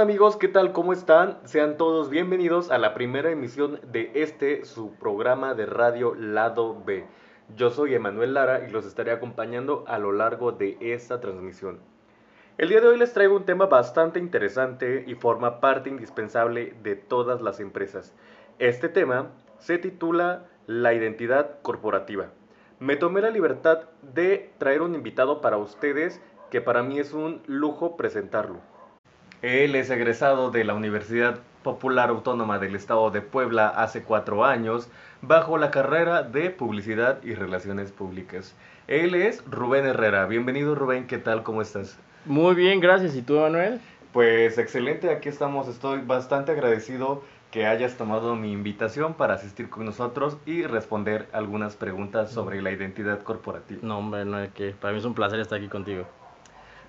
amigos? ¿Qué tal? ¿Cómo están? Sean todos bienvenidos a la primera emisión de este, su programa de radio Lado B. Yo soy Emanuel Lara y los estaré acompañando a lo largo de esta transmisión. El día de hoy les traigo un tema bastante interesante y forma parte indispensable de todas las empresas. Este tema se titula La identidad corporativa. Me tomé la libertad de traer un invitado para ustedes que para mí es un lujo presentarlo. Él es egresado de la Universidad Popular Autónoma del Estado de Puebla hace cuatro años bajo la carrera de Publicidad y Relaciones Públicas. Él es Rubén Herrera. Bienvenido Rubén, ¿qué tal? ¿Cómo estás? Muy bien, gracias. ¿Y tú, Manuel? Pues excelente, aquí estamos. Estoy bastante agradecido que hayas tomado mi invitación para asistir con nosotros y responder algunas preguntas sobre la identidad corporativa. No, hombre, no es que para mí es un placer estar aquí contigo.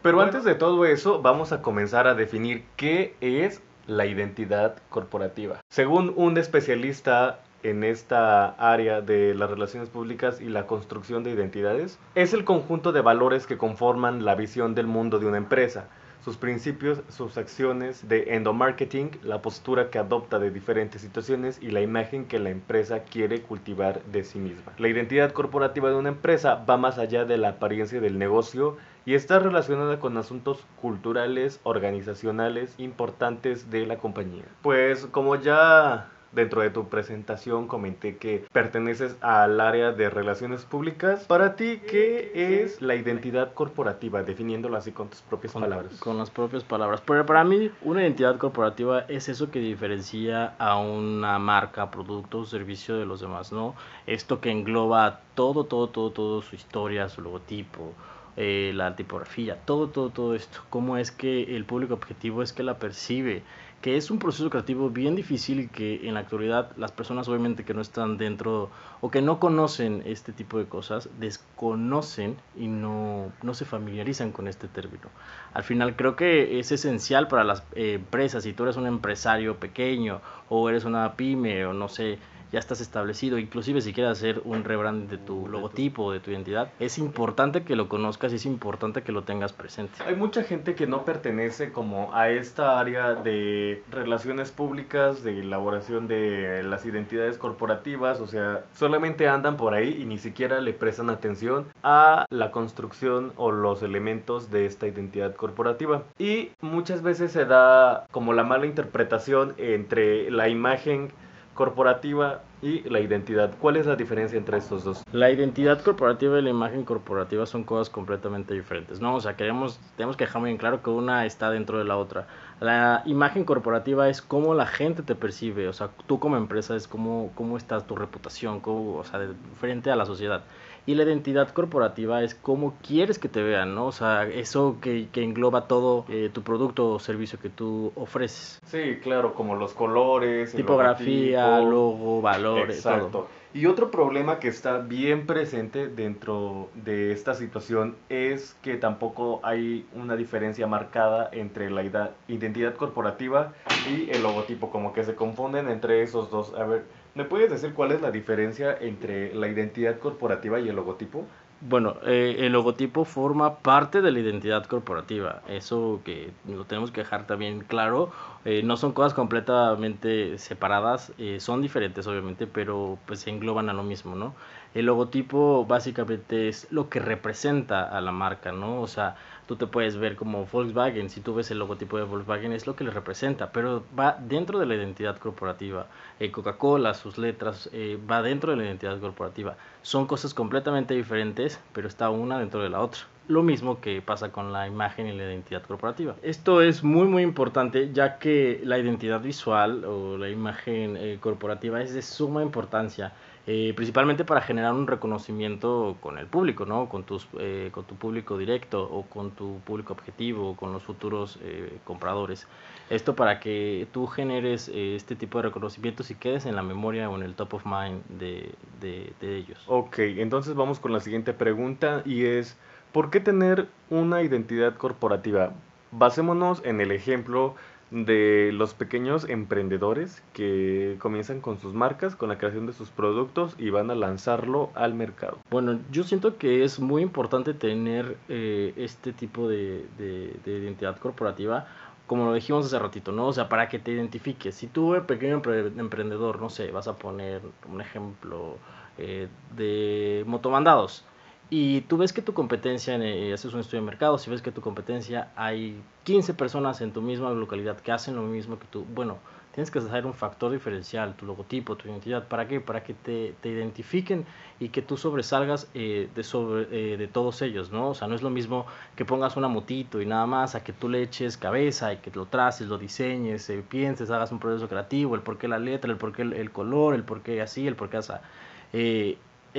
Pero antes de todo eso, vamos a comenzar a definir qué es la identidad corporativa. Según un especialista en esta área de las relaciones públicas y la construcción de identidades, es el conjunto de valores que conforman la visión del mundo de una empresa sus principios, sus acciones de endomarketing, la postura que adopta de diferentes situaciones y la imagen que la empresa quiere cultivar de sí misma. La identidad corporativa de una empresa va más allá de la apariencia del negocio y está relacionada con asuntos culturales, organizacionales importantes de la compañía. Pues como ya dentro de tu presentación comenté que perteneces al área de relaciones públicas. Para ti, ¿qué es la identidad corporativa? Definiéndolo así con tus propias palabras. Con las propias palabras. Pero para mí, una identidad corporativa es eso que diferencia a una marca, producto o servicio de los demás, ¿no? Esto que engloba todo, todo, todo, todo, su historia, su logotipo, eh, la tipografía, todo, todo, todo esto. Cómo es que el público objetivo es que la percibe que es un proceso creativo bien difícil y que en la actualidad las personas obviamente que no están dentro o que no conocen este tipo de cosas, desconocen y no, no se familiarizan con este término. Al final creo que es esencial para las eh, empresas, si tú eres un empresario pequeño o eres una pyme o no sé, ya estás establecido, inclusive si quieres hacer un rebrand de tu logotipo, de tu identidad, es importante que lo conozcas y es importante que lo tengas presente. Hay mucha gente que no pertenece como a esta área de relaciones públicas, de elaboración de las identidades corporativas, o sea, solamente andan por ahí y ni siquiera le prestan atención a la construcción o los elementos de esta identidad corporativa. Y muchas veces se da como la mala interpretación entre la imagen corporativa y la identidad. ¿Cuál es la diferencia entre estos dos? La identidad corporativa y la imagen corporativa son cosas completamente diferentes, ¿no? O sea, queremos, tenemos que dejar muy claro que una está dentro de la otra. La imagen corporativa es cómo la gente te percibe, o sea, tú como empresa es cómo, cómo está tu reputación, cómo, o sea, frente a la sociedad. Y la identidad corporativa es cómo quieres que te vean, ¿no? O sea, eso que, que engloba todo eh, tu producto o servicio que tú ofreces. Sí, claro, como los colores, tipografía, logo, valores, Exacto. Y otro problema que está bien presente dentro de esta situación es que tampoco hay una diferencia marcada entre la identidad corporativa y el logotipo, como que se confunden entre esos dos. A ver, ¿Me puedes decir cuál es la diferencia entre la identidad corporativa y el logotipo? Bueno, eh, el logotipo forma parte de la identidad corporativa. Eso que lo tenemos que dejar también claro. Eh, no son cosas completamente separadas, eh, son diferentes obviamente, pero pues se engloban a lo mismo, ¿no? El logotipo básicamente es lo que representa a la marca, ¿no? O sea, tú te puedes ver como Volkswagen, si tú ves el logotipo de Volkswagen es lo que le representa, pero va dentro de la identidad corporativa. Eh, Coca-Cola, sus letras, eh, va dentro de la identidad corporativa. Son cosas completamente diferentes, pero está una dentro de la otra. Lo mismo que pasa con la imagen y la identidad corporativa. Esto es muy muy importante ya que la identidad visual o la imagen eh, corporativa es de suma importancia eh, principalmente para generar un reconocimiento con el público, ¿no? Con, tus, eh, con tu público directo o con tu público objetivo o con los futuros eh, compradores. Esto para que tú generes este tipo de reconocimientos y quedes en la memoria o en el top of mind de, de, de ellos. Ok, entonces vamos con la siguiente pregunta y es, ¿por qué tener una identidad corporativa? Basémonos en el ejemplo de los pequeños emprendedores que comienzan con sus marcas, con la creación de sus productos y van a lanzarlo al mercado. Bueno, yo siento que es muy importante tener eh, este tipo de, de, identidad corporativa como lo dijimos hace ratito, ¿no? O sea, para que te identifiques. Si tú, pequeño emprendedor, no sé, vas a poner un ejemplo eh, de motomandados y tú ves que tu competencia, eh, haces un estudio de mercado, si ves que tu competencia hay 15 personas en tu misma localidad que hacen lo mismo que tú, bueno, tienes que hacer un factor diferencial, tu logotipo, tu identidad. ¿Para qué? Para que te, te identifiquen y que tú sobresalgas eh, de, sobre, eh, de todos ellos, ¿no? O sea, no es lo mismo que pongas una motito y nada más, a que tú le eches cabeza y que lo traces, lo diseñes, eh, pienses, hagas un proceso creativo, el por qué la letra, el por qué el, color, el por qué así, el por qué así.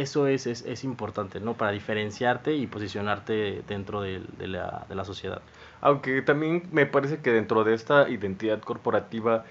Eso es, es, es, importante, ¿no? Para diferenciarte y posicionarte dentro de, la, de la sociedad. Aunque también me parece que dentro de esta identidad corporativa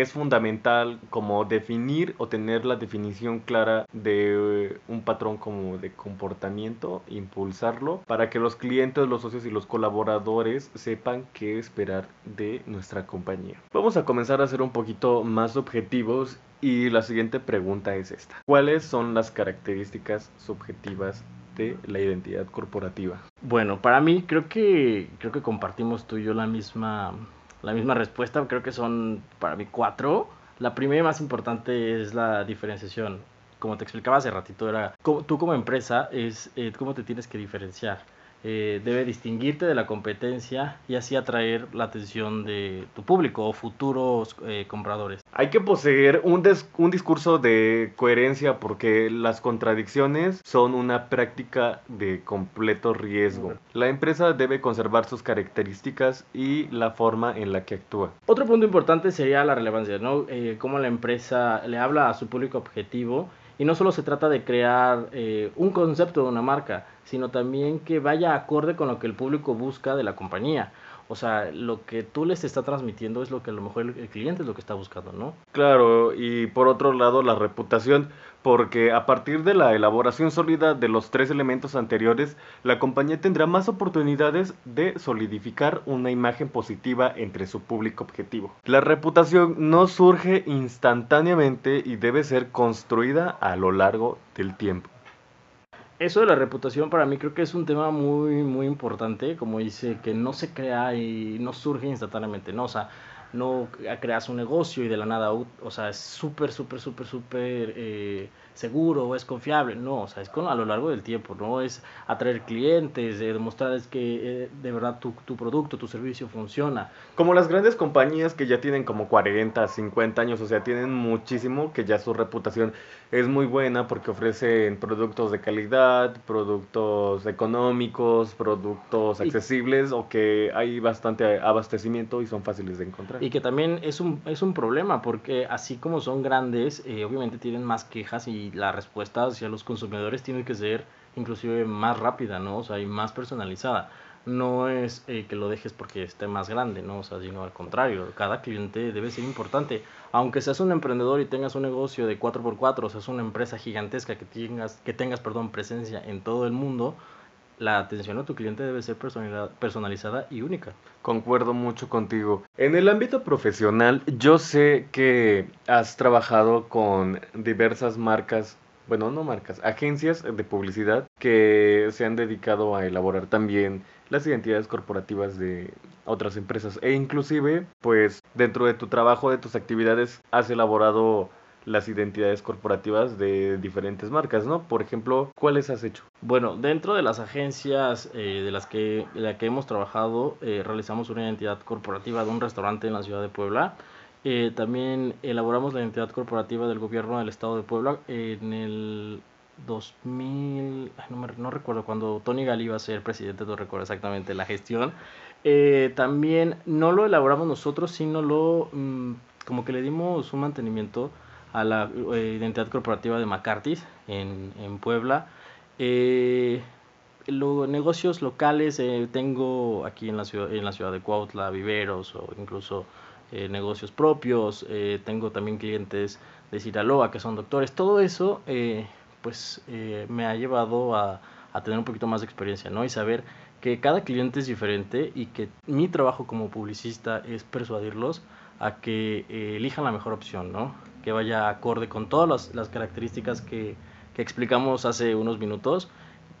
es fundamental como definir o tener la definición clara de eh, un patrón como de comportamiento, impulsarlo para que los clientes, los socios y los colaboradores sepan qué esperar de nuestra compañía. Vamos a comenzar a ser un poquito más objetivos y la siguiente pregunta es esta. ¿Cuáles son las características subjetivas de la identidad corporativa? Bueno, para mí creo que creo que compartimos tú y yo la misma la misma respuesta, creo que son para mí cuatro. La primera y más importante es la diferenciación. Como te explicaba hace ratito, era tú como empresa es eh, cómo te tienes que diferenciar. Eh, debe distinguirte de la competencia y así atraer la atención de tu público o futuros eh, compradores. Hay que poseer un, un discurso de coherencia porque las contradicciones son una práctica de completo riesgo. La empresa debe conservar sus características y la forma en la que actúa. Otro punto importante sería la relevancia, ¿no? Eh, cómo la empresa le habla a su público objetivo y no solo se trata de crear eh, un concepto de una marca, sino también que vaya acorde con lo que el público busca de la compañía. O sea, lo que tú les está transmitiendo es lo que a lo mejor el, cliente es lo que está buscando, ¿no? Claro, y por otro lado la reputación, porque a partir de la elaboración sólida de los tres elementos anteriores, la compañía tendrá más oportunidades de solidificar una imagen positiva entre su público objetivo. La reputación no surge instantáneamente y debe ser construida a lo largo del tiempo eso de la reputación para mí creo que es un tema muy, muy importante, como dice, que no se crea y no surge instantáneamente, ¿no? O sea, no creas un negocio y de la nada, o sea, es súper, súper, súper, súper eh, seguro, es confiable, no, o sea, es con, a lo largo del tiempo, no es atraer clientes, eh, demostrarles que eh, de verdad tu, tu, producto, tu servicio funciona. Como las grandes compañías que ya tienen como 40, 50 años, o sea, tienen muchísimo, que ya su reputación es muy buena porque ofrecen productos de calidad, productos económicos, productos accesibles o que hay bastante abastecimiento y son fáciles de encontrar. Y que también es un, es un problema porque así como son grandes, eh, obviamente tienen más quejas y la respuesta hacia los consumidores tiene que ser inclusive más rápida, ¿no? O sea, y más personalizada. No es eh, que lo dejes porque esté más grande, ¿no? O sea, sino al contrario, cada cliente debe ser importante. Aunque seas un emprendedor y tengas un negocio de 4x4, o seas una empresa gigantesca que tengas, que tengas perdón, presencia en todo el mundo, la atención a tu cliente debe ser personalizada y única. Concuerdo mucho contigo. En el ámbito profesional, yo sé que has trabajado con diversas marcas, bueno, no marcas, agencias de publicidad que se han dedicado a elaborar también las identidades corporativas de otras empresas e inclusive, pues dentro de tu trabajo, de tus actividades, has elaborado las identidades corporativas de diferentes marcas, ¿no? Por ejemplo, ¿cuáles has hecho? Bueno, dentro de las agencias eh, de las que, la que hemos trabajado, eh, realizamos una identidad corporativa de un restaurante en la ciudad de Puebla. Eh, también elaboramos la identidad corporativa del gobierno del estado de Puebla en el 2000, no, no, recuerdo cuando Tony Gali iba a ser presidente, no recuerdo exactamente la gestión. también no lo elaboramos nosotros, sino lo mm, como que le dimos un mantenimiento a la eh, identidad corporativa de McCarthy en, en Puebla. Eh, negocios locales eh, tengo aquí en la ciudad en la ciudad de Cuautla viveros o incluso eh, negocios propios tengo también clientes de Sinaloa que son doctores todo eso pues me ha llevado a, a, tener un poquito más de experiencia no y saber que cada cliente es diferente y que mi trabajo como publicista es persuadirlos a que elijan la mejor opción no que vaya acorde con todas las, características que, explicamos hace unos minutos.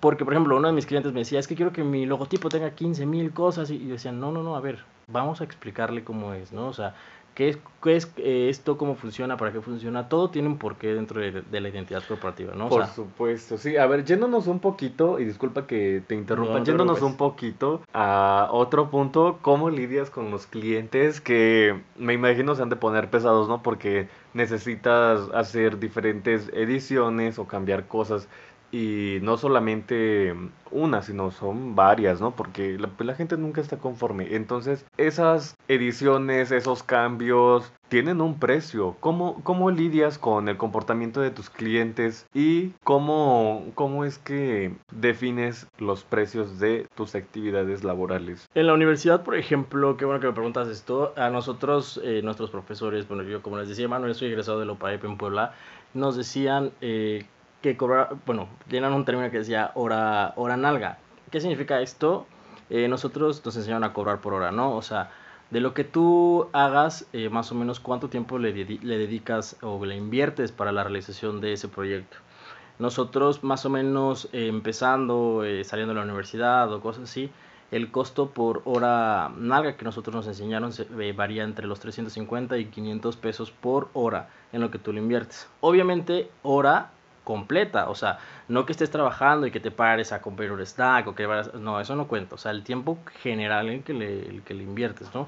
Porque, por ejemplo, uno de mis clientes me decía, es que quiero que mi logotipo tenga 15 mil cosas. Y yo decía, no, no, no, a ver, vamos a explicarle cómo es, ¿no? O sea, ¿Qué es, qué es eh, esto? ¿Cómo funciona? ¿Para qué funciona? Todo tiene un porqué dentro de, la identidad corporativa, ¿no? Por supuesto, sí. A ver, yéndonos un poquito, y disculpa que te interrumpa, yéndonos un poquito a otro punto, ¿cómo lidias con los clientes que me imagino se han de poner pesados, ¿no? Porque necesitas hacer diferentes ediciones o cambiar cosas y no solamente una, sino son varias, ¿no? Porque la, gente nunca está conforme. Entonces, esas ediciones, esos cambios, tienen un precio. ¿Cómo, cómo lidias con el comportamiento de tus clientes y cómo, cómo es que defines los precios de tus actividades laborales? En la universidad, por ejemplo, qué bueno que me preguntas esto, a nosotros, eh, nuestros profesores, bueno, yo como les decía, Manuel, soy egresado de Lopaep en Puebla, nos decían eh, que cobrar, bueno, llenan un término que decía hora, hora nalga. ¿Qué significa esto? Eh, nosotros nos enseñaron a cobrar por hora, ¿no? O sea, de lo que tú hagas, eh, más o menos cuánto tiempo le, le, dedicas o le inviertes para la realización de ese proyecto. Nosotros, más o menos, eh, empezando, saliendo de la universidad o cosas así, el costo por hora nalga que nosotros nos enseñaron varía entre los 350 y 500 pesos por hora en lo que tú le inviertes. Obviamente, hora completa, o sea, no que estés trabajando y que te pares a comprar un snack o que vayas, no, eso no cuenta, o sea, el tiempo general en que le, el que le inviertes, ¿no?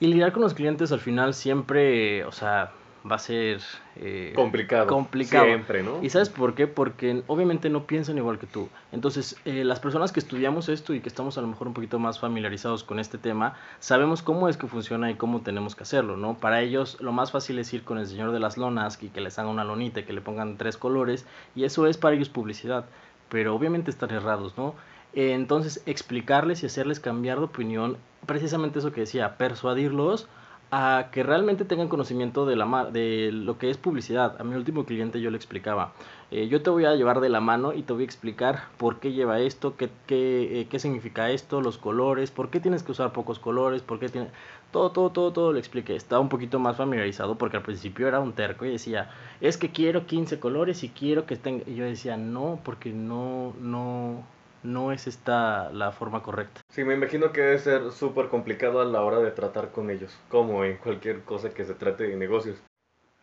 Y lidiar con los clientes al final siempre, o sea, va a ser eh, complicado. Complicado. Siempre, ¿no? ¿Y sabes por qué? Porque obviamente no piensan igual que tú. Entonces, eh, las personas que estudiamos esto y que estamos a lo mejor un poquito más familiarizados con este tema, sabemos cómo es que funciona y cómo tenemos que hacerlo, ¿no? Para ellos, lo más fácil es ir con el señor de las lonas y que les haga una lonita y que le pongan tres colores, y eso es para ellos publicidad. Pero obviamente están errados, ¿no? entonces, explicarles y hacerles cambiar de opinión, precisamente eso que decía, persuadirlos a que realmente tengan conocimiento de, la de lo que es publicidad. A mi último cliente yo le explicaba, eh, yo te voy a llevar de la mano y te voy a explicar por qué lleva esto, qué, qué, eh, qué significa esto, los colores, por qué tienes que usar pocos colores, por qué tiene... Todo, todo, todo, todo le expliqué. Estaba un poquito más familiarizado porque al principio era un terco y decía, es que quiero 15 colores y quiero que tenga... Y yo decía, no, porque no, no, no es esta la forma correcta. Sí, me imagino que debe ser súper complicado a la hora de tratar con ellos, como en cualquier cosa que se trate de negocios.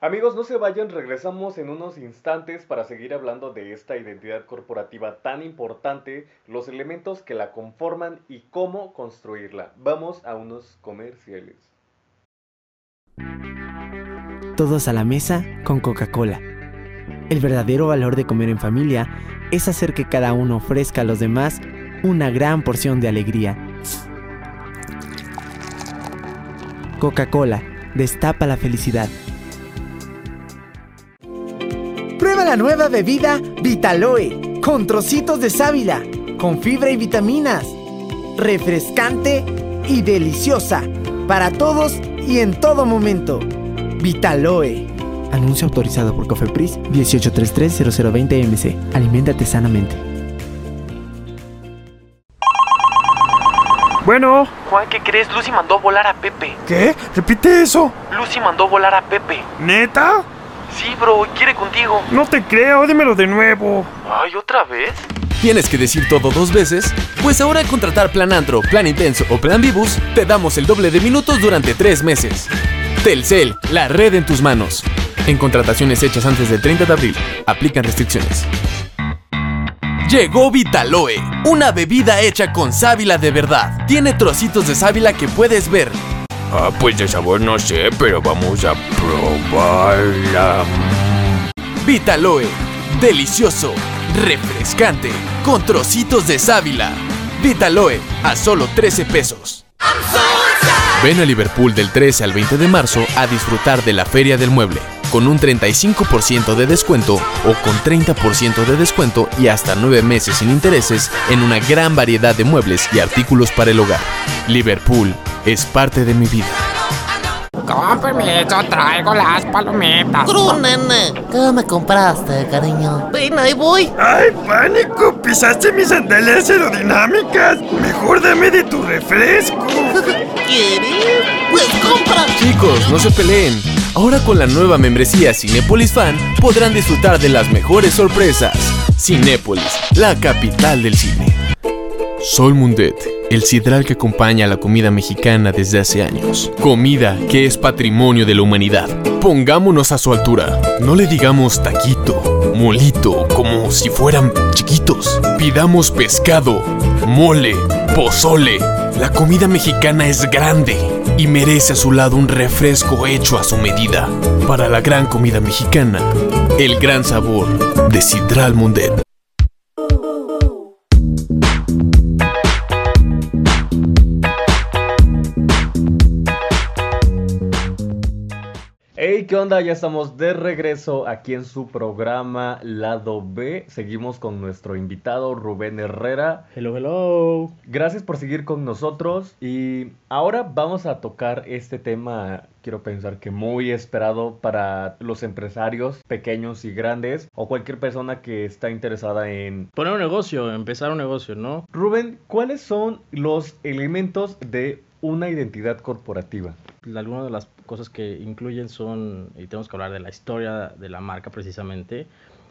Amigos, no se vayan, regresamos en unos instantes para seguir hablando de esta identidad corporativa tan importante, los elementos que la conforman y cómo construirla. Vamos a unos comerciales. Todos a la mesa con Coca-Cola. El verdadero valor de comer en familia es hacer que cada uno ofrezca a los demás una gran porción de alegría. Coca-Cola, destapa la felicidad. Prueba la nueva bebida Vitaloe, con trocitos de sábila, con fibra y vitaminas. Refrescante y deliciosa, para todos y en todo momento. Vitaloe. Anuncio autorizado por Cofepris 1833-0020MC. Aliméntate sanamente. Bueno. Juan, ¿qué crees? Lucy mandó volar a Pepe. ¿Qué? Repite eso. Lucy mandó volar a Pepe. ¿Neta? Sí, bro, quiere contigo. No te creo, dímelo de nuevo. Ay, ¿otra vez? ¿Tienes que decir todo dos veces? Pues ahora al contratar Plan Antro, Plan Intenso o Plan Vivus, te damos el doble de minutos durante tres meses. Telcel, la red en tus manos. En contrataciones hechas antes del 30 de abril, aplican restricciones. Llegó Vitaloe, una bebida hecha con sábila de verdad. Tiene trocitos de sábila que puedes ver. Ah, pues de sabor no sé, pero vamos a probarla. Vitaloe, delicioso, refrescante, con trocitos de sábila. Vitaloe, a solo 13 pesos. Ven a Liverpool del 13 al 20 de marzo a disfrutar de la Feria del Mueble con un 35% de descuento o con 30% de descuento y hasta 9 meses sin intereses en una gran variedad de muebles y artículos para el hogar. Liverpool es parte de mi vida. Con permiso, traigo las palomitas. Cru, nene. ¿Qué me compraste, cariño? Ven, ahí voy. ¡Ay, pánico! ¡Pisaste mis sandalias aerodinámicas! Mejor dame de tu refresco. ¿Quieres? Pues compra. Chicos, no se peleen. Ahora con la nueva membresía Cinépolis Fan podrán disfrutar de las mejores sorpresas. Cinépolis, la capital del cine. Sol Mundet el sidral que acompaña a la comida mexicana desde hace años. Comida que es patrimonio de la humanidad. Pongámonos a su altura. No le digamos taquito, molito, como si fueran chiquitos. Pidamos pescado, mole, pozole. La comida mexicana es grande y merece a su lado un refresco hecho a su medida. Para la gran comida mexicana, el gran sabor de Sidral Mundet. ¿Qué onda? Ya estamos de regreso aquí en su programa Lado B. Seguimos con nuestro invitado Rubén Herrera. Hello, hello. Gracias por seguir con nosotros y ahora vamos a tocar este tema, quiero pensar que muy esperado para los empresarios pequeños y grandes o cualquier persona que está interesada en... Poner un negocio, empezar un negocio, ¿no? Rubén, ¿cuáles son los elementos de una identidad corporativa? Algunas de las cosas que incluyen son, y tenemos que hablar de la historia de la marca precisamente,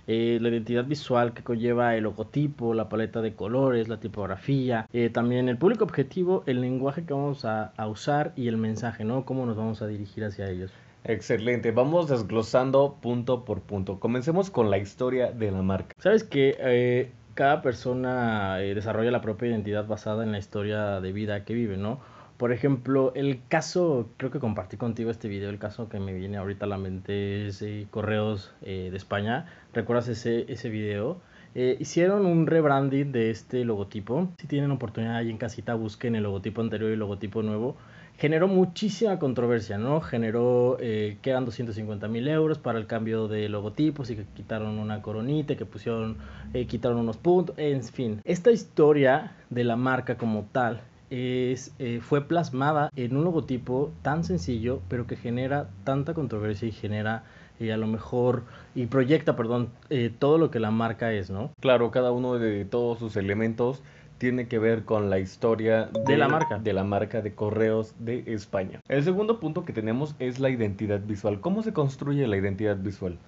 eh, la identidad visual que conlleva el logotipo, la paleta de colores, la tipografía, eh, también el público objetivo, el lenguaje que vamos a, a usar y el mensaje, ¿no? Cómo nos vamos a dirigir hacia ellos. Excelente, vamos desglosando punto por punto. Comencemos con la historia de la marca. Sabes que eh, cada persona desarrolla la propia identidad basada en la historia de vida que vive, ¿no? Por ejemplo, el caso, creo que compartí contigo este video, el caso que me viene ahorita a la mente es eh, Correos eh, de España. ¿Recuerdas ese, ese video? Eh, hicieron un rebranding de este logotipo. Si tienen oportunidad ahí en casita, busquen el logotipo anterior y el logotipo nuevo. Generó muchísima controversia, ¿no? Generó eh, que eran 250 mil euros para el cambio de logotipos y que quitaron una coronita, que pusieron, eh, quitaron unos puntos, en fin. Esta historia de la marca como tal es, eh, fue plasmada en un logotipo tan sencillo, pero que genera tanta controversia y genera eh, a lo mejor y proyecta, perdón, eh, todo lo que la marca es, ¿no? Claro, cada uno de todos sus elementos tiene que ver con la historia De la marca. de la marca de correos de España. El segundo punto que tenemos es la identidad visual. ¿Cómo se construye la identidad visual?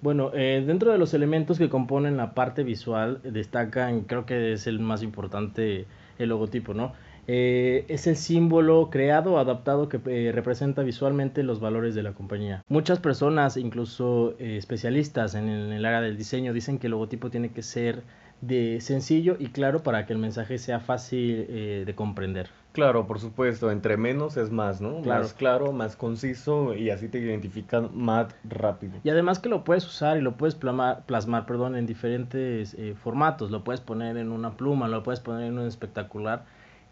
Bueno, eh, dentro de los elementos que componen la parte visual, destacan, creo que es el más importante, el logotipo, ¿no? Eh, es el símbolo creado o adaptado que eh, representa visualmente los valores de la compañía. Muchas personas, incluso eh, especialistas en el, en el área del diseño, dicen que el logotipo tiene que ser de sencillo y claro para que el mensaje sea fácil eh, de comprender. Claro, por supuesto, entre menos es más, ¿no? Claro. Más claro, más conciso y así te identifican más rápido. Y además que lo puedes usar y lo puedes plasmar, plasmar perdón, en diferentes eh, formatos. Lo puedes poner en una pluma, lo puedes poner en un espectacular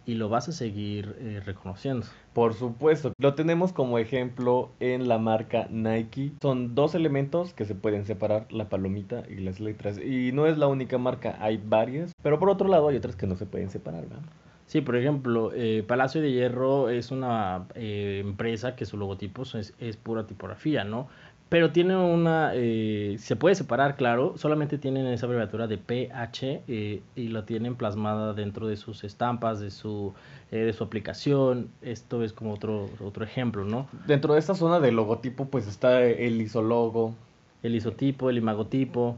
y lo vas a seguir eh, reconociendo. Por supuesto, lo tenemos como ejemplo en la marca Nike. Son dos elementos que se pueden separar, la palomita y las letras. Y no es la única marca, hay varias. Pero por otro lado hay otras que no se pueden separar, ¿verdad? Sí, por ejemplo, eh, Palacio de Hierro es una eh, empresa que su logotipo es, es pura tipografía, ¿no? Pero tiene una, eh, se puede separar, claro, solamente tienen esa abreviatura de PH eh, y la tienen plasmada dentro de sus estampas, de su, eh, de su aplicación. Esto es como otro, otro ejemplo, ¿no? Dentro de esta zona del logotipo pues está el isologo, El isotipo, el imagotipo,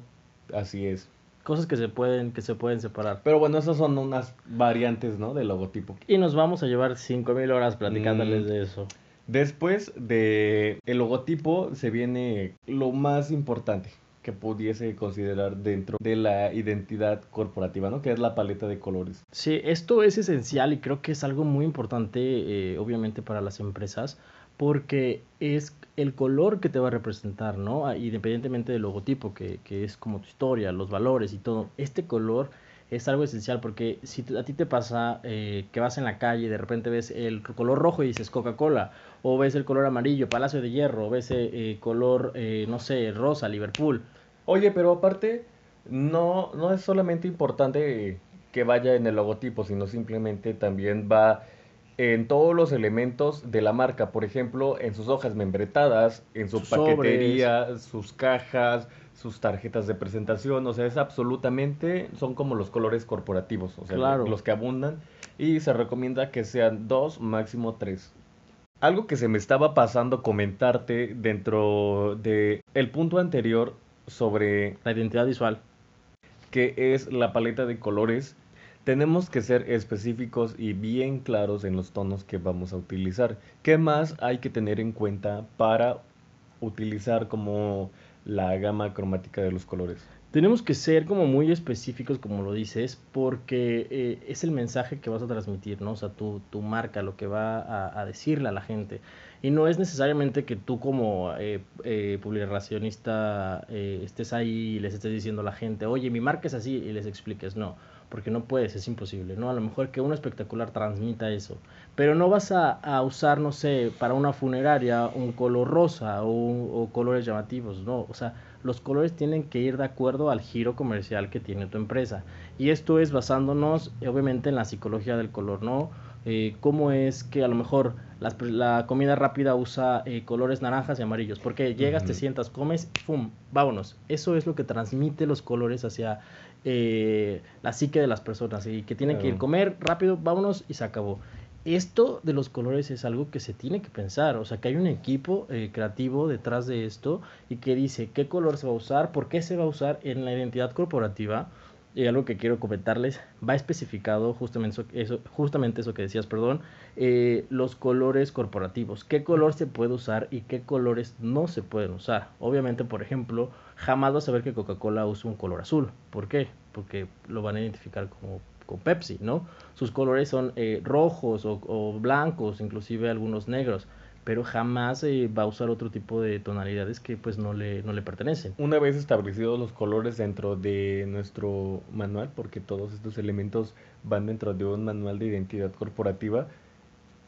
así es. cosas que se pueden, que se pueden separar. Pero bueno, esas son unas variantes, ¿no? Del logotipo. Y nos vamos a llevar 5000 horas platicándoles Mm. de eso. Después de el logotipo se viene lo más importante que pudiese considerar dentro de la identidad corporativa, ¿no? Que es la paleta de colores. Sí, esto es esencial y creo que es algo muy importante, eh, obviamente, para las empresas, porque es el color que te va a representar, ¿no? Ah, Independientemente del logotipo, que, que es como tu historia, los valores y todo. Este color es algo esencial porque si a ti te pasa eh, que vas en la calle y de repente ves el color rojo y dices Coca-Cola, o ves el color amarillo, Palacio de Hierro, o ves eh, eh, color, eh, no sé, rosa, Liverpool. Oye, pero aparte, no, no es solamente importante que vaya en el logotipo, sino simplemente también va en todos los elementos de la marca. Por ejemplo, en sus hojas membretadas, en su Sus paquetería, sus cajas, sus tarjetas de presentación. O sea, es absolutamente, son como los colores corporativos, o sea, Claro. los que abundan. Y se recomienda que sean dos, máximo tres. Algo que se me estaba pasando comentarte dentro de el punto anterior sobre La identidad visual. que es la paleta de colores. tenemos que ser específicos y bien claros en los tonos que vamos a utilizar. ¿Qué más hay que tener en cuenta para utilizar como la gama cromática de los colores? Tenemos que ser como muy específicos, como lo dices, porque eh, es el mensaje que vas a transmitir, ¿no? O sea, tu, tu marca, lo que va a, a decirle a la gente. Y no es necesariamente que tú como eh, eh, eh, estés ahí y les estés diciendo a la gente, oye, mi marca es así, y les expliques, no, porque no puedes, es imposible, ¿no? A lo mejor que uno espectacular transmita eso, pero no vas a, a usar, no sé, para una funeraria un color rosa o, o colores llamativos, no, o sea, los colores tienen que ir de acuerdo al giro comercial que tiene tu empresa. Y esto es basándonos, obviamente, en la psicología del color, ¿no? Eh, cómo es que a lo mejor pr- la, comida rápida usa eh, colores naranjas y amarillos. Porque llegas, te Ujú. sientas, comes, ¡pum! Vámonos. Eso es lo que transmite los colores hacia eh, la psique de las personas. Y que tienen que ir Claro. comer rápido, vámonos y se acabó. Esto de los colores es algo que se tiene que pensar, o sea que hay un equipo eh, creativo detrás de esto y que dice qué color se va a usar, por qué se va a usar en la identidad corporativa y algo que quiero comentarles, va especificado justamente eso, justamente eso que decías, perdón, eh, los colores corporativos, qué color se puede usar y qué colores no se pueden usar. Obviamente, por ejemplo, jamás vas a ver que Coca-Cola usa un color azul. ¿Por qué? Porque lo van a identificar como con Pepsi, ¿no? Sus colores son eh, rojos o, o blancos, inclusive algunos negros, pero jamás eh, va a usar otro tipo de tonalidades que pues no le, no le pertenecen. Una vez establecidos los colores dentro de nuestro manual, porque todos estos elementos van dentro de un manual de identidad corporativa,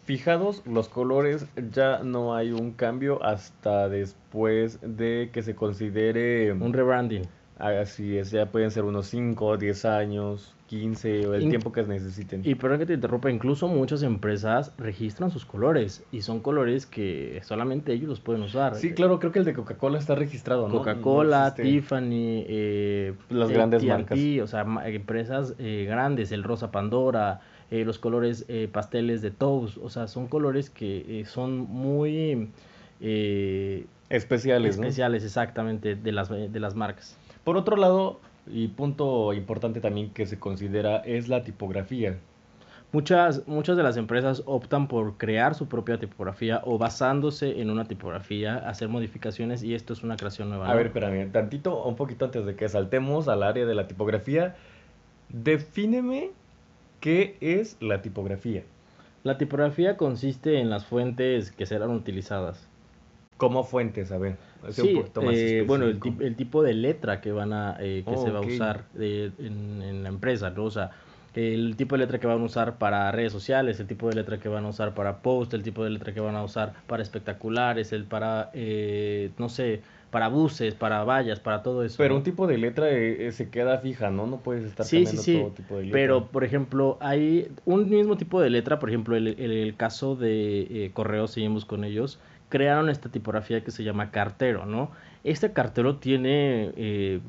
fijados los colores ya no hay un cambio hasta después de que se considere Un rebranding. así es, ya pueden ser unos 5, 10 años, 15 o el In- tiempo que necesiten. Y perdón que te interrumpa, incluso muchas empresas registran sus colores y son colores que solamente ellos los pueden usar. Sí, claro, creo que el de Coca-Cola está registrado, ¿no? Coca-Cola, No. Tiffany, eh, Las grandes marcas. o sea, empresas eh, grandes, el rosa Pandora, eh, los colores pasteles de Toast, o sea, son colores que son muy Especiales, ¿no? especiales exactamente de las, de las marcas. Por otro lado, y punto importante también que se considera es la tipografía. Muchas, muchas de las empresas optan por crear su propia tipografía o basándose en una tipografía, hacer modificaciones y esto es una creación nueva. A ver, espérame, tantito, un poquito antes de que saltemos al área de la tipografía, defíneme qué es la tipografía. La tipografía consiste en las fuentes que serán utilizadas. Como fuentes, a ver, Sí, un poquito más eh, bueno, el, el tipo de letra que van a eh, que Oh, se va a usar de- en, en la empresa, ¿no? O sea, el tipo de letra que van a usar para redes sociales, el tipo de letra que van a usar para post, el tipo de letra que van a usar para espectaculares, el para, eh, no sé, para buses, para vallas, para todo eso. Pero ¿no? un tipo de letra eh, eh, se queda fija, ¿no? No puedes estar Sí, sí, cambiando sí. todo tipo de letra. Pero, por ejemplo, hay un mismo tipo de letra, por ejemplo, el, el- el caso de eh, Correo, seguimos con ellos, crearon esta tipografía que se llama cartero, ¿no? Este cartero tiene eh,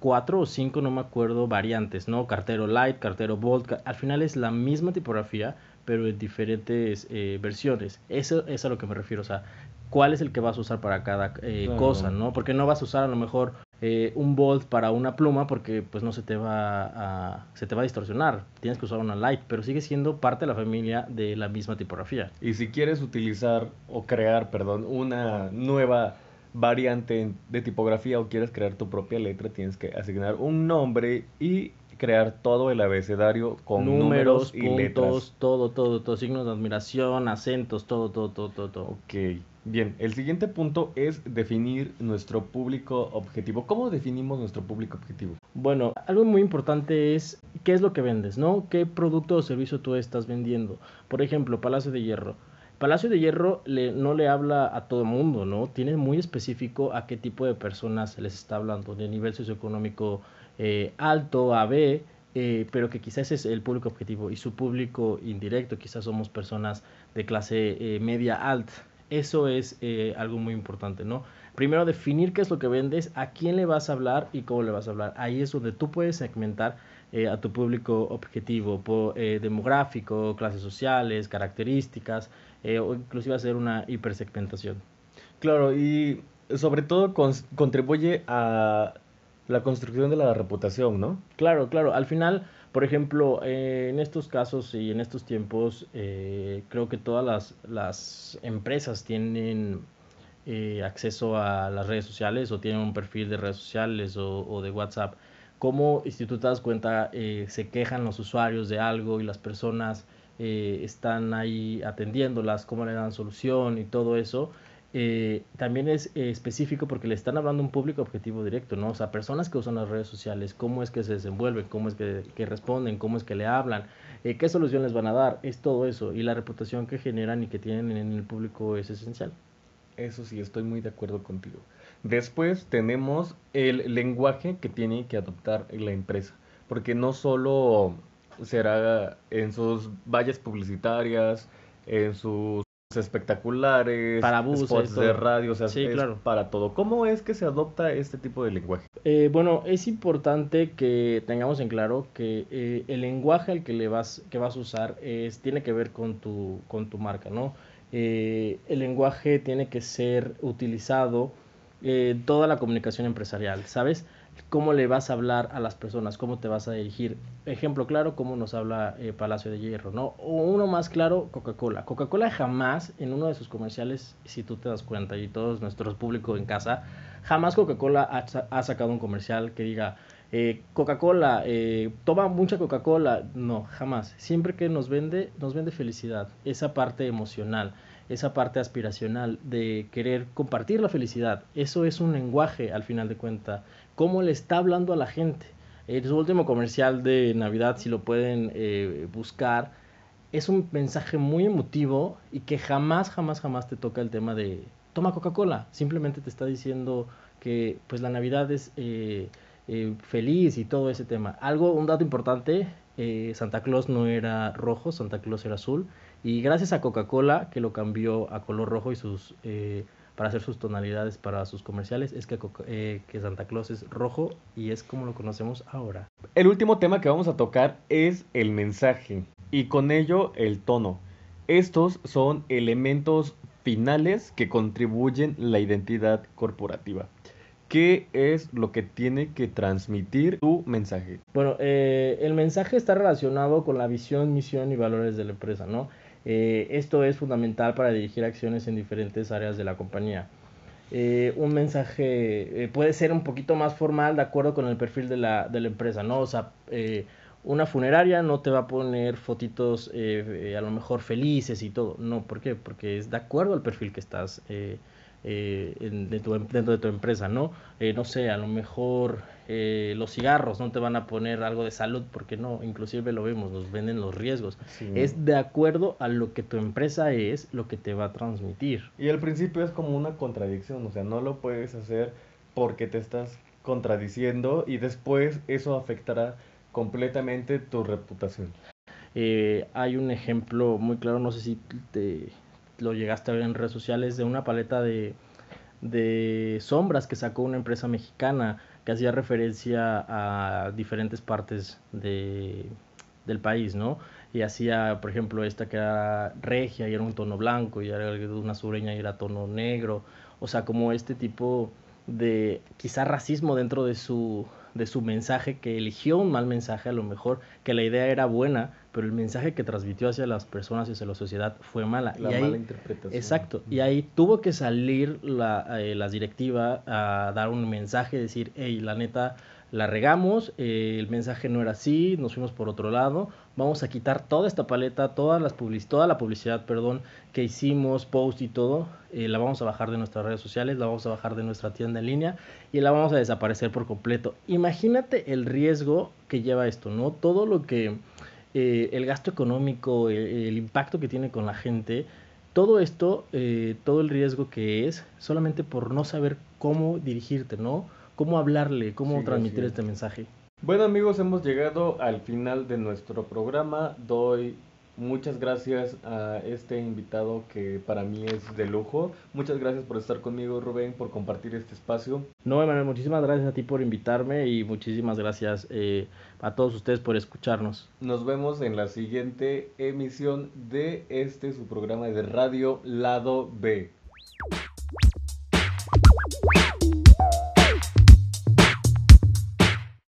cuatro o cinco, no me acuerdo, variantes, ¿no? Cartero light, cartero bold, al final es la misma tipografía, pero en diferentes eh, versiones. Eso es a lo que me refiero, o sea, cuál es el que vas a usar para cada eh, Claro. cosa, ¿no? Porque no vas a usar a lo mejor eh, un bold para una pluma porque pues no se te va a se te va a distorsionar. Tienes que usar una light, pero sigue siendo parte de la familia de la misma tipografía. Y si quieres utilizar o crear, perdón, una nueva variante de tipografía o quieres crear tu propia letra, tienes que asignar un nombre y crear todo el abecedario con números, Números, y puntos, letras. todo, todo, todo, signos de admiración, acentos, todo, todo, todo, todo, todo. Ok, bien. El siguiente punto es definir nuestro público objetivo. ¿Cómo definimos nuestro público objetivo? Bueno, algo muy importante es qué es lo que vendes, ¿no? ¿Qué producto o servicio tú estás vendiendo? Por ejemplo, Palacio de Hierro. Palacio de Hierro le, no le habla a todo mundo, ¿no? Tiene muy específico a qué tipo de personas les está hablando, de nivel socioeconómico eh, alto, AB, eh, pero que quizás es el público objetivo y su público indirecto, quizás somos personas de clase eh, media alta. Eso es eh, algo muy importante, ¿no? Primero definir qué es lo que vendes, a quién le vas a hablar y cómo le vas a hablar. Ahí es donde tú puedes segmentar eh, a tu público objetivo, por, eh, demográfico, clases sociales, características, o inclusive hacer una hipersegmentación. Claro, y sobre todo cons- contribuye a la construcción de la reputación, ¿no? Claro, claro. Al final, por ejemplo, eh, en estos casos y en estos tiempos, eh, creo que todas las, las empresas tienen eh, acceso a las redes sociales o tienen un perfil de redes sociales o, o de WhatsApp. Como si te das cuenta, eh, se quejan los usuarios de algo y las personas eh, están ahí atendiéndolas, cómo le dan solución y todo eso. Eh, también es eh, específico porque le están hablando un público objetivo directo, ¿no? O sea, personas que usan las redes sociales, cómo es que se desenvuelven, cómo es que, que responden, cómo es que le hablan, eh, qué solución les van a dar, es todo eso. Y la reputación que generan y que tienen en el público es esencial. Eso sí, estoy muy de acuerdo contigo. Después tenemos el lenguaje que tiene que adoptar la empresa, porque no solo será en sus vallas publicitarias, en sus espectaculares, Para buses, spots de radio, o sea, Sí, es claro. para todo. ¿Cómo es que se adopta este tipo de lenguaje? Eh, bueno, es importante que tengamos en claro que eh, el lenguaje al que le vas, que vas a usar es, tiene que ver con tu, con tu marca, ¿no? Eh, el lenguaje tiene que ser utilizado eh, en toda la comunicación empresarial, ¿sabes? Cómo le vas a hablar a las personas, cómo te vas a dirigir. Ejemplo claro, cómo nos habla eh, Palacio de Hierro, ¿no? O uno más claro, Coca-Cola. Coca-Cola jamás en uno de sus comerciales, si tú te das cuenta y todos nuestros público en casa, jamás Coca-Cola ha, ha sacado un comercial que diga eh, Coca-Cola, eh, toma mucha Coca-Cola. No, jamás. Siempre que nos vende, nos vende felicidad. Esa parte emocional, esa parte aspiracional de querer compartir la felicidad. Eso es un lenguaje al final de cuentas. ¿Cómo le está hablando a la gente? En su último comercial de Navidad, si lo pueden eh, buscar, es un mensaje muy emotivo y que jamás, jamás, jamás te toca el tema de toma Coca-Cola. Simplemente te está diciendo que pues la Navidad es eh, eh, feliz y todo ese tema. Algo, un dato importante, eh, Santa Claus no era rojo, Santa Claus era azul. Y gracias a Coca-Cola, que lo cambió a color rojo y sus eh, para hacer sus tonalidades para sus comerciales, es que, eh, que Santa Claus es rojo y es como lo conocemos ahora. El último tema que vamos a tocar es el mensaje y con ello el tono. Estos son elementos finales que contribuyen la identidad corporativa. ¿Qué es lo que tiene que transmitir tu mensaje? Bueno, eh, el mensaje está relacionado con la visión, misión y valores de la empresa, ¿no? Eh, esto es fundamental para dirigir acciones en diferentes áreas de la compañía. Eh, un mensaje eh, puede ser un poquito más formal de acuerdo con el perfil de la, de la empresa, ¿no? O sea, una funeraria no te va a poner fotitos a lo mejor felices y todo. No, ¿por qué? Porque es de acuerdo al perfil que estás eh, en- de tu em- dentro de tu empresa, ¿no? Eh, no sé, a lo mejor eh, los cigarros no te van a poner algo de salud, porque no, inclusive lo vemos, nos venden los riesgos. Sí. Es de acuerdo a lo que tu empresa es, lo que te va a transmitir. Y al principio es como una contradicción, o sea, no lo puedes hacer porque te estás contradiciendo y después eso afectará completamente tu reputación. Eh, hay un ejemplo muy claro, no sé si te lo llegaste a ver en redes sociales, de una paleta de, de sombras que sacó una empresa mexicana que hacía referencia a diferentes partes de, del país, ¿no? Y hacía, por ejemplo, esta que era regia y era un tono blanco, y era una sureña y era tono negro. O sea, como este tipo de quizá racismo dentro de su, de su mensaje, que eligió un mal mensaje a lo mejor, que la idea era buena, pero el mensaje que transmitió hacia las personas y hacia la sociedad fue mala. La y ahí, mala interpretación. Exacto, y ahí tuvo que salir la, eh, las directivas a dar un mensaje, decir, hey, la neta, la regamos, eh, el mensaje no era así, nos fuimos por otro lado, vamos a quitar toda esta paleta, todas las public toda la publicidad, perdón, que hicimos, post y todo, eh, la vamos a bajar de nuestras redes sociales, la vamos a bajar de nuestra tienda en línea y la vamos a desaparecer por completo. Imagínate el riesgo que lleva esto, ¿no? Todo lo que, eh, el gasto económico, el, el impacto que tiene con la gente, todo esto, eh, todo el riesgo que es, solamente por no saber cómo dirigirte, ¿no? Cómo hablarle, cómo Sí, transmitir este mensaje. Bueno amigos, hemos llegado al final de nuestro programa. Doy muchas gracias a este invitado que para mí es de lujo. Muchas gracias por estar conmigo Rubén, por compartir este espacio. No, Emanuel, muchísimas gracias a ti por invitarme y muchísimas gracias eh, a todos ustedes por escucharnos. Nos vemos en la siguiente emisión de este su programa de radio Lado B.